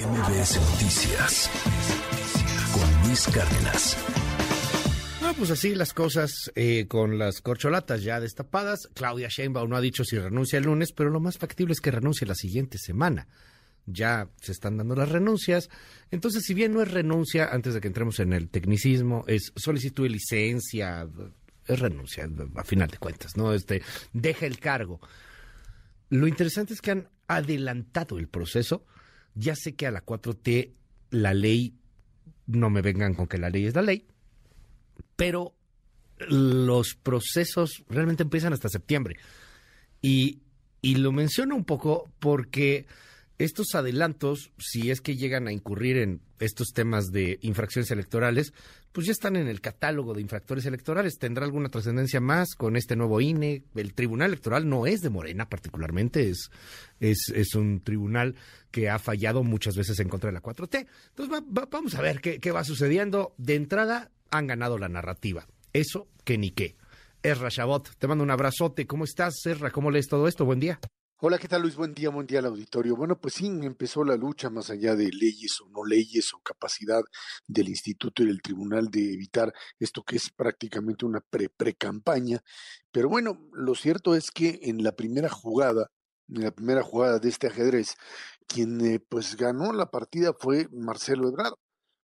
MBS Noticias con Luis Cárdenas. Bueno, pues así las cosas eh, con las corcholatas ya destapadas. Claudia Sheinbaum no ha dicho si renuncia el lunes, pero lo más factible es que renuncie la siguiente semana. Ya se están dando las renuncias. Entonces, si bien no es renuncia, antes de que entremos en el tecnicismo, es solicitud licencia, es renuncia, a final de cuentas, ¿no? Este, deja el cargo. Lo interesante es que han adelantado el proceso. Ya sé que a la 4T la ley, no me vengan con que la ley es la ley, pero los procesos realmente empiezan hasta septiembre. Y, y lo menciono un poco porque estos adelantos, si es que llegan a incurrir en estos temas de infracciones electorales, pues ya están en el catálogo de infractores electorales. ¿Tendrá alguna trascendencia más con este nuevo INE? El Tribunal Electoral no es de Morena particularmente, es, es, es un tribunal que ha fallado muchas veces en contra de la 4T. Entonces vamos a ver qué, qué va sucediendo. De entrada, han ganado la narrativa. Eso que ni qué. Erra Chabot, te mando un abrazote. ¿Cómo estás, Erra? ¿Cómo lees todo esto? Buen día. Hola, ¿qué tal Luis? Buen día, buen día al auditorio. Bueno, pues sí, empezó la lucha más allá de leyes o no leyes o capacidad del instituto y del tribunal de evitar esto que es prácticamente una pre-pre-campaña. Pero bueno, lo cierto es que en la primera jugada, en la primera jugada de este ajedrez, quien eh, pues ganó la partida fue Marcelo Ebrard.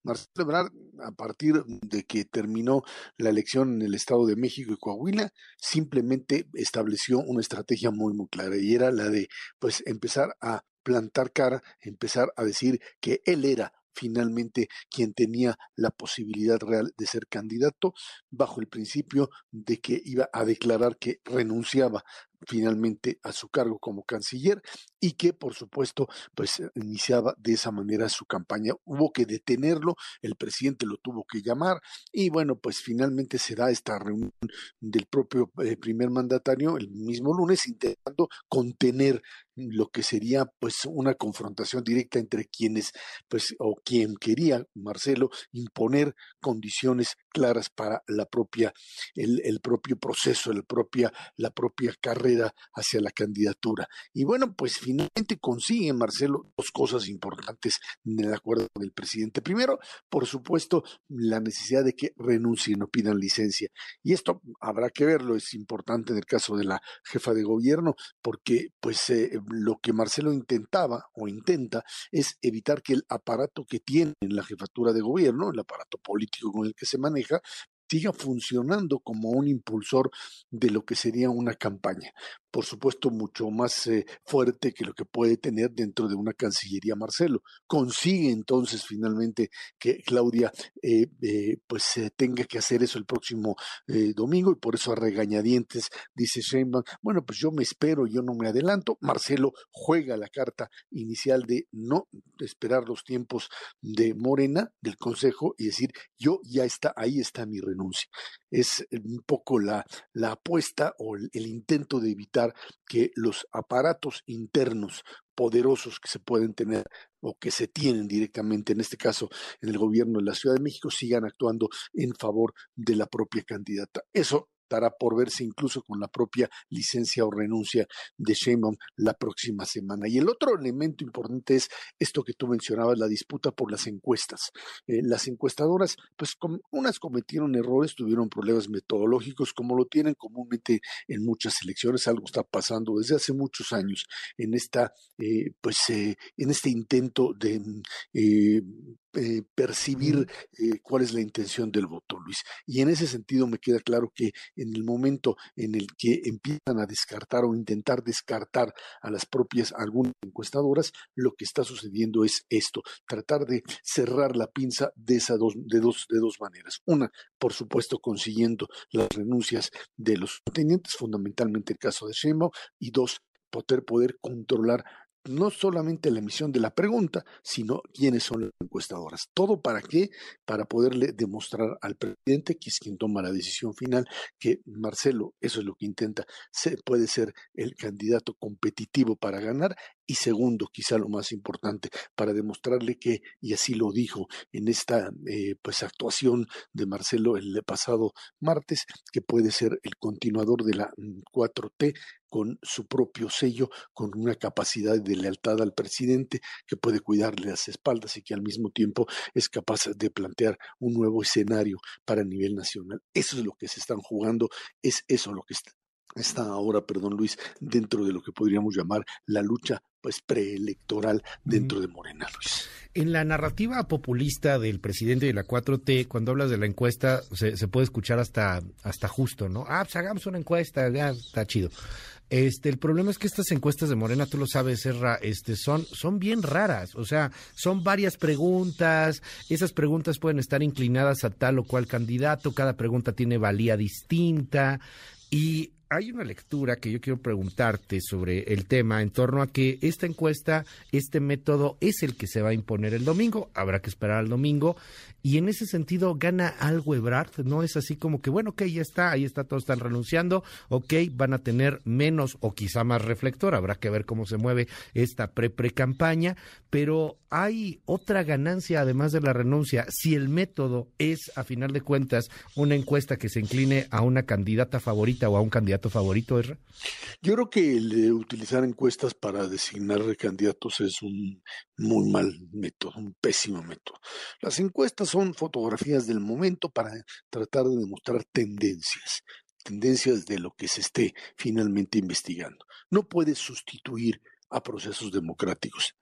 Marcelo Ebrard, a partir de que terminó la elección en el Estado de México y Coahuila, simplemente estableció una estrategia muy, muy clara y era la de, pues, empezar a plantar cara, empezar a decir que él era finalmente quien tenía la posibilidad real de ser candidato bajo el principio de que iba a declarar que renunciaba finalmente a su cargo como canciller y que por supuesto pues iniciaba de esa manera su campaña. Hubo que detenerlo, el presidente lo tuvo que llamar y bueno pues finalmente se da esta reunión del propio eh, primer mandatario el mismo lunes intentando contener lo que sería pues una confrontación directa entre quienes pues o quien quería Marcelo imponer condiciones claras para la propia el, el propio proceso, la propia la propia carrera hacia la candidatura. Y bueno, pues finalmente consigue Marcelo dos cosas importantes en el acuerdo del presidente. Primero, por supuesto, la necesidad de que renuncien o pidan licencia. Y esto habrá que verlo, es importante en el caso de la jefa de gobierno, porque pues lo que Marcelo intentaba o intenta es evitar que el aparato que tiene en la jefatura de gobierno, el aparato político con el que se maneja, siga funcionando como un impulsor de lo que sería una campaña por supuesto, mucho más eh, fuerte que lo que puede tener dentro de una Cancillería Marcelo. Consigue entonces finalmente que Claudia eh, eh, pues tenga que hacer eso el próximo domingo y por eso a regañadientes dice Sheinbaum, bueno, pues yo me espero, yo no me adelanto. Marcelo juega la carta inicial de no esperar los tiempos de Morena, del Consejo, y decir, yo ya está, ahí está mi renuncia. Es un poco la, la apuesta o el intento de evitar que los aparatos internos poderosos que se pueden tener o que se tienen directamente, en este caso en el gobierno de la Ciudad de México, sigan actuando en favor de la propia candidata. Eso estará por verse incluso con la propia licencia o renuncia de Sheinbaum la próxima semana. Y el otro elemento importante es esto que tú mencionabas, la disputa por las encuestas. Eh, las encuestadoras, pues unas cometieron errores, tuvieron problemas metodológicos, como lo tienen comúnmente en muchas elecciones. Algo está pasando desde hace muchos años en esta, eh, pues, eh, en este intento de eh, percibir eh, cuál es la intención del voto, Luis. Y en ese sentido me queda claro que en el momento en el que empiezan a descartar o intentar descartar a las propias algunas encuestadoras, lo que está sucediendo es esto, tratar de cerrar la pinza de esas dos, de dos, de dos maneras. Una, por supuesto, consiguiendo las renuncias de los tenientes, fundamentalmente el caso de Sheinbaum, y dos, poder, poder controlar no solamente la emisión de la pregunta, sino quiénes son las encuestadoras. ¿Todo para qué? Para poderle demostrar al presidente, que es quien toma la decisión final, que Marcelo, eso es lo que intenta, puede ser el candidato competitivo para ganar y segundo, quizá lo más importante, para demostrarle que, y así lo dijo en esta eh, pues actuación de Marcelo el pasado martes, que puede ser el continuador de la 4T mm, con su propio sello, con una capacidad de lealtad al presidente que puede cuidarle las espaldas y que al mismo tiempo es capaz de plantear un nuevo escenario para el nivel nacional. Eso es lo que se están jugando, es eso lo que está, ahora, perdón Luis, dentro de lo que podríamos llamar la lucha pues preelectoral dentro de Morena, Luis. En la narrativa populista del presidente de la 4T, cuando hablas de la encuesta, se, puede escuchar hasta, hasta justo, ¿no? Ah, pues hagamos una encuesta, ya está chido. Este, el problema es que estas encuestas de Morena, tú lo sabes, Erra, este, son, son bien raras. O sea, son varias preguntas. Esas preguntas pueden estar inclinadas a tal o cual candidato. Cada pregunta tiene valía distinta. Y hay una lectura que yo quiero preguntarte sobre el tema en torno a que esta encuesta, este método es el que se va a imponer el domingo, habrá que esperar al domingo, y en ese sentido gana algo Ebrard, no es así como que, bueno, ok, ya está, ahí está, todos están renunciando, ok, van a tener menos o quizá más reflector, habrá que ver cómo se mueve esta pre-pre-campaña, pero hay otra ganancia además de la renuncia, si el método es, a final de cuentas, una encuesta que se incline a una candidata favorita o a un candidato favorito, Erra? Yo creo que el utilizar encuestas para designar candidatos es un muy mal método, un pésimo método. Las encuestas son fotografías del momento para tratar de demostrar tendencias, tendencias de lo que se esté finalmente investigando. No puede sustituir a procesos democráticos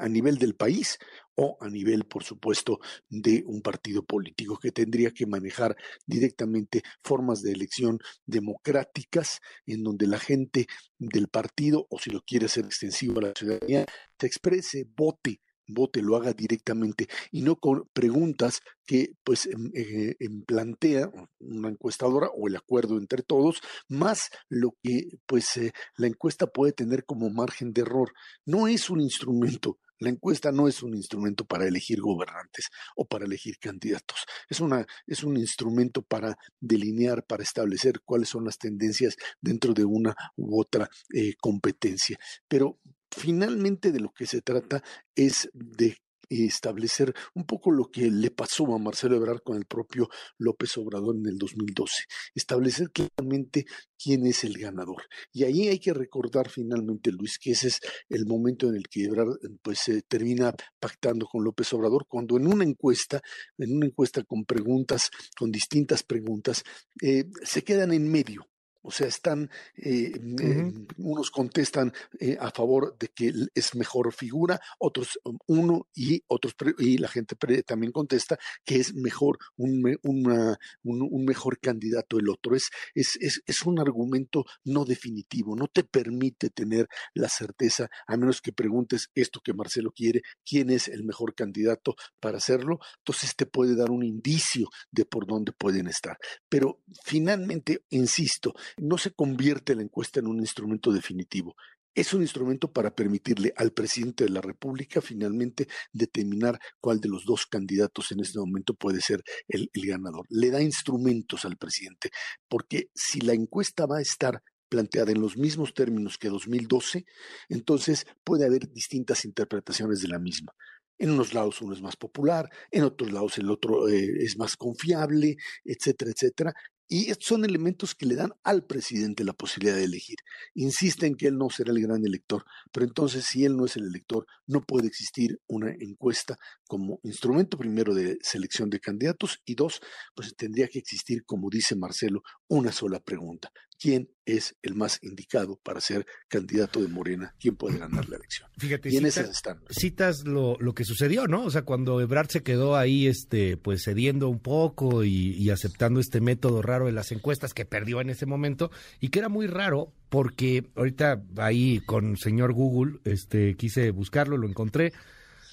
a nivel del país o a nivel, por supuesto, de un partido político que tendría que manejar directamente formas de elección democráticas en donde la gente del partido, o si lo quiere hacer extensivo a la ciudadanía, se exprese, vote vote, lo haga directamente y no con preguntas que pues em, eh, em, plantea una encuestadora o el acuerdo entre todos, más lo que pues eh, la encuesta puede tener como margen de error. No es un instrumento la encuesta no es un instrumento para elegir gobernantes o para elegir candidatos. Es, una, es un instrumento para delinear, para establecer cuáles son las tendencias dentro de una u otra eh, competencia. Pero finalmente de lo que se trata es de establecer un poco lo que le pasó a Marcelo Ebrard con el propio López Obrador en el 2012, establecer claramente quién es el ganador. Y ahí hay que recordar finalmente, Luis, que ese es el momento en el que Ebrard pues se termina pactando con López Obrador, cuando en una encuesta, en una encuesta con preguntas, con distintas preguntas, eh, se quedan en medio o sea, están, eh, eh, unos contestan eh, a favor de que es mejor figura, otros um, uno y otros y la gente también contesta que es mejor un, un, mejor candidato el otro. Es, es, es, es, un argumento no definitivo, no te permite tener la certeza, a menos que preguntes esto que Marcelo quiere, quién es el mejor candidato para hacerlo, entonces te puede dar un indicio de por dónde pueden estar. Pero finalmente, insisto, no se convierte la encuesta en un instrumento definitivo. Es un instrumento para permitirle al presidente de la República finalmente determinar cuál de los dos candidatos en este momento puede ser el, ganador. Le da instrumentos al presidente, porque si la encuesta va a estar planteada en los mismos términos que 2012, entonces puede haber distintas interpretaciones de la misma. En unos lados uno es más popular, en otros lados el otro eh, es más confiable, etcétera, etcétera. Y estos son elementos que le dan al presidente la posibilidad de elegir. Insisten que él no será el gran elector, pero entonces si él no es el elector, no puede existir una encuesta como instrumento primero de selección de candidatos y dos, pues tendría que existir, como dice Marcelo, una sola pregunta quién es el más indicado para ser candidato de Morena, quién puede ganar la elección. Fíjate, y en están. citas lo, lo, que sucedió, ¿no? O sea, cuando Ebrard se quedó ahí, este, pues cediendo un poco y, aceptando este método raro de las encuestas que perdió en ese momento y que era muy raro porque ahorita ahí con señor Google, este, quise buscarlo, lo encontré.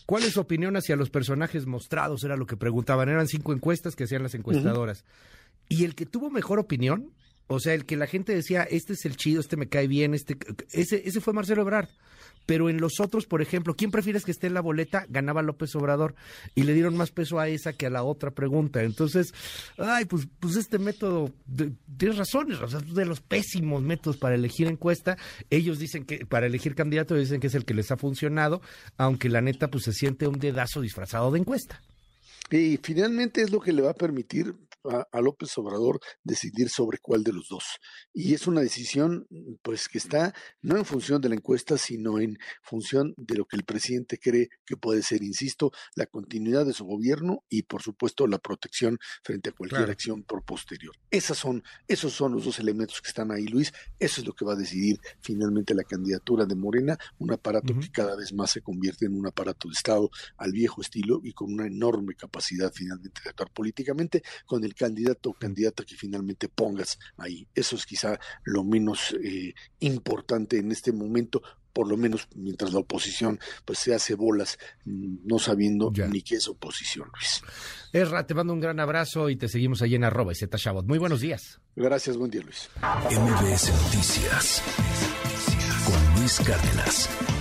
¿Cuál es su opinión hacia los personajes mostrados? Era lo que preguntaban. Eran cinco encuestas que hacían las encuestadoras. Y el que tuvo mejor opinión o sea, el que la gente decía, este es el chido, este me cae bien, este, ese, ese fue Marcelo Ebrard. Pero en los otros, por ejemplo, ¿quién prefieres que esté en la boleta? Ganaba López Obrador y le dieron más peso a esa que a la otra pregunta. Entonces, ay, pues, pues este método, tienes razones, o sea, de los pésimos métodos para elegir encuesta. Ellos dicen que, para elegir candidato, dicen que es el que les ha funcionado, aunque la neta, pues se siente un dedazo disfrazado de encuesta. Y finalmente es lo que le va a permitir a, López Obrador decidir sobre cuál de los dos. Y es una decisión, pues, que está no en función de la encuesta, sino en función de lo que el presidente cree que puede ser, insisto, la continuidad de su gobierno y, por supuesto, la protección frente a cualquier acción por posterior. Esas son, esos son los dos elementos que están ahí, Luis. Eso es lo que va a decidir finalmente la candidatura de Morena, un aparato que cada vez más se convierte en un aparato de Estado al viejo estilo y con una enorme capacidad finalmente de actuar políticamente con el candidato o candidata que finalmente pongas ahí. Eso es quizá lo menos eh, importante en este momento, por lo menos mientras la oposición pues se hace bolas mm, no sabiendo ni qué es oposición, Luis. Erra, te mando un gran abrazo y te seguimos ahí en arroba y Muy buenos días. Gracias, buen día, Luis. MBS Noticias con Luis Cárdenas.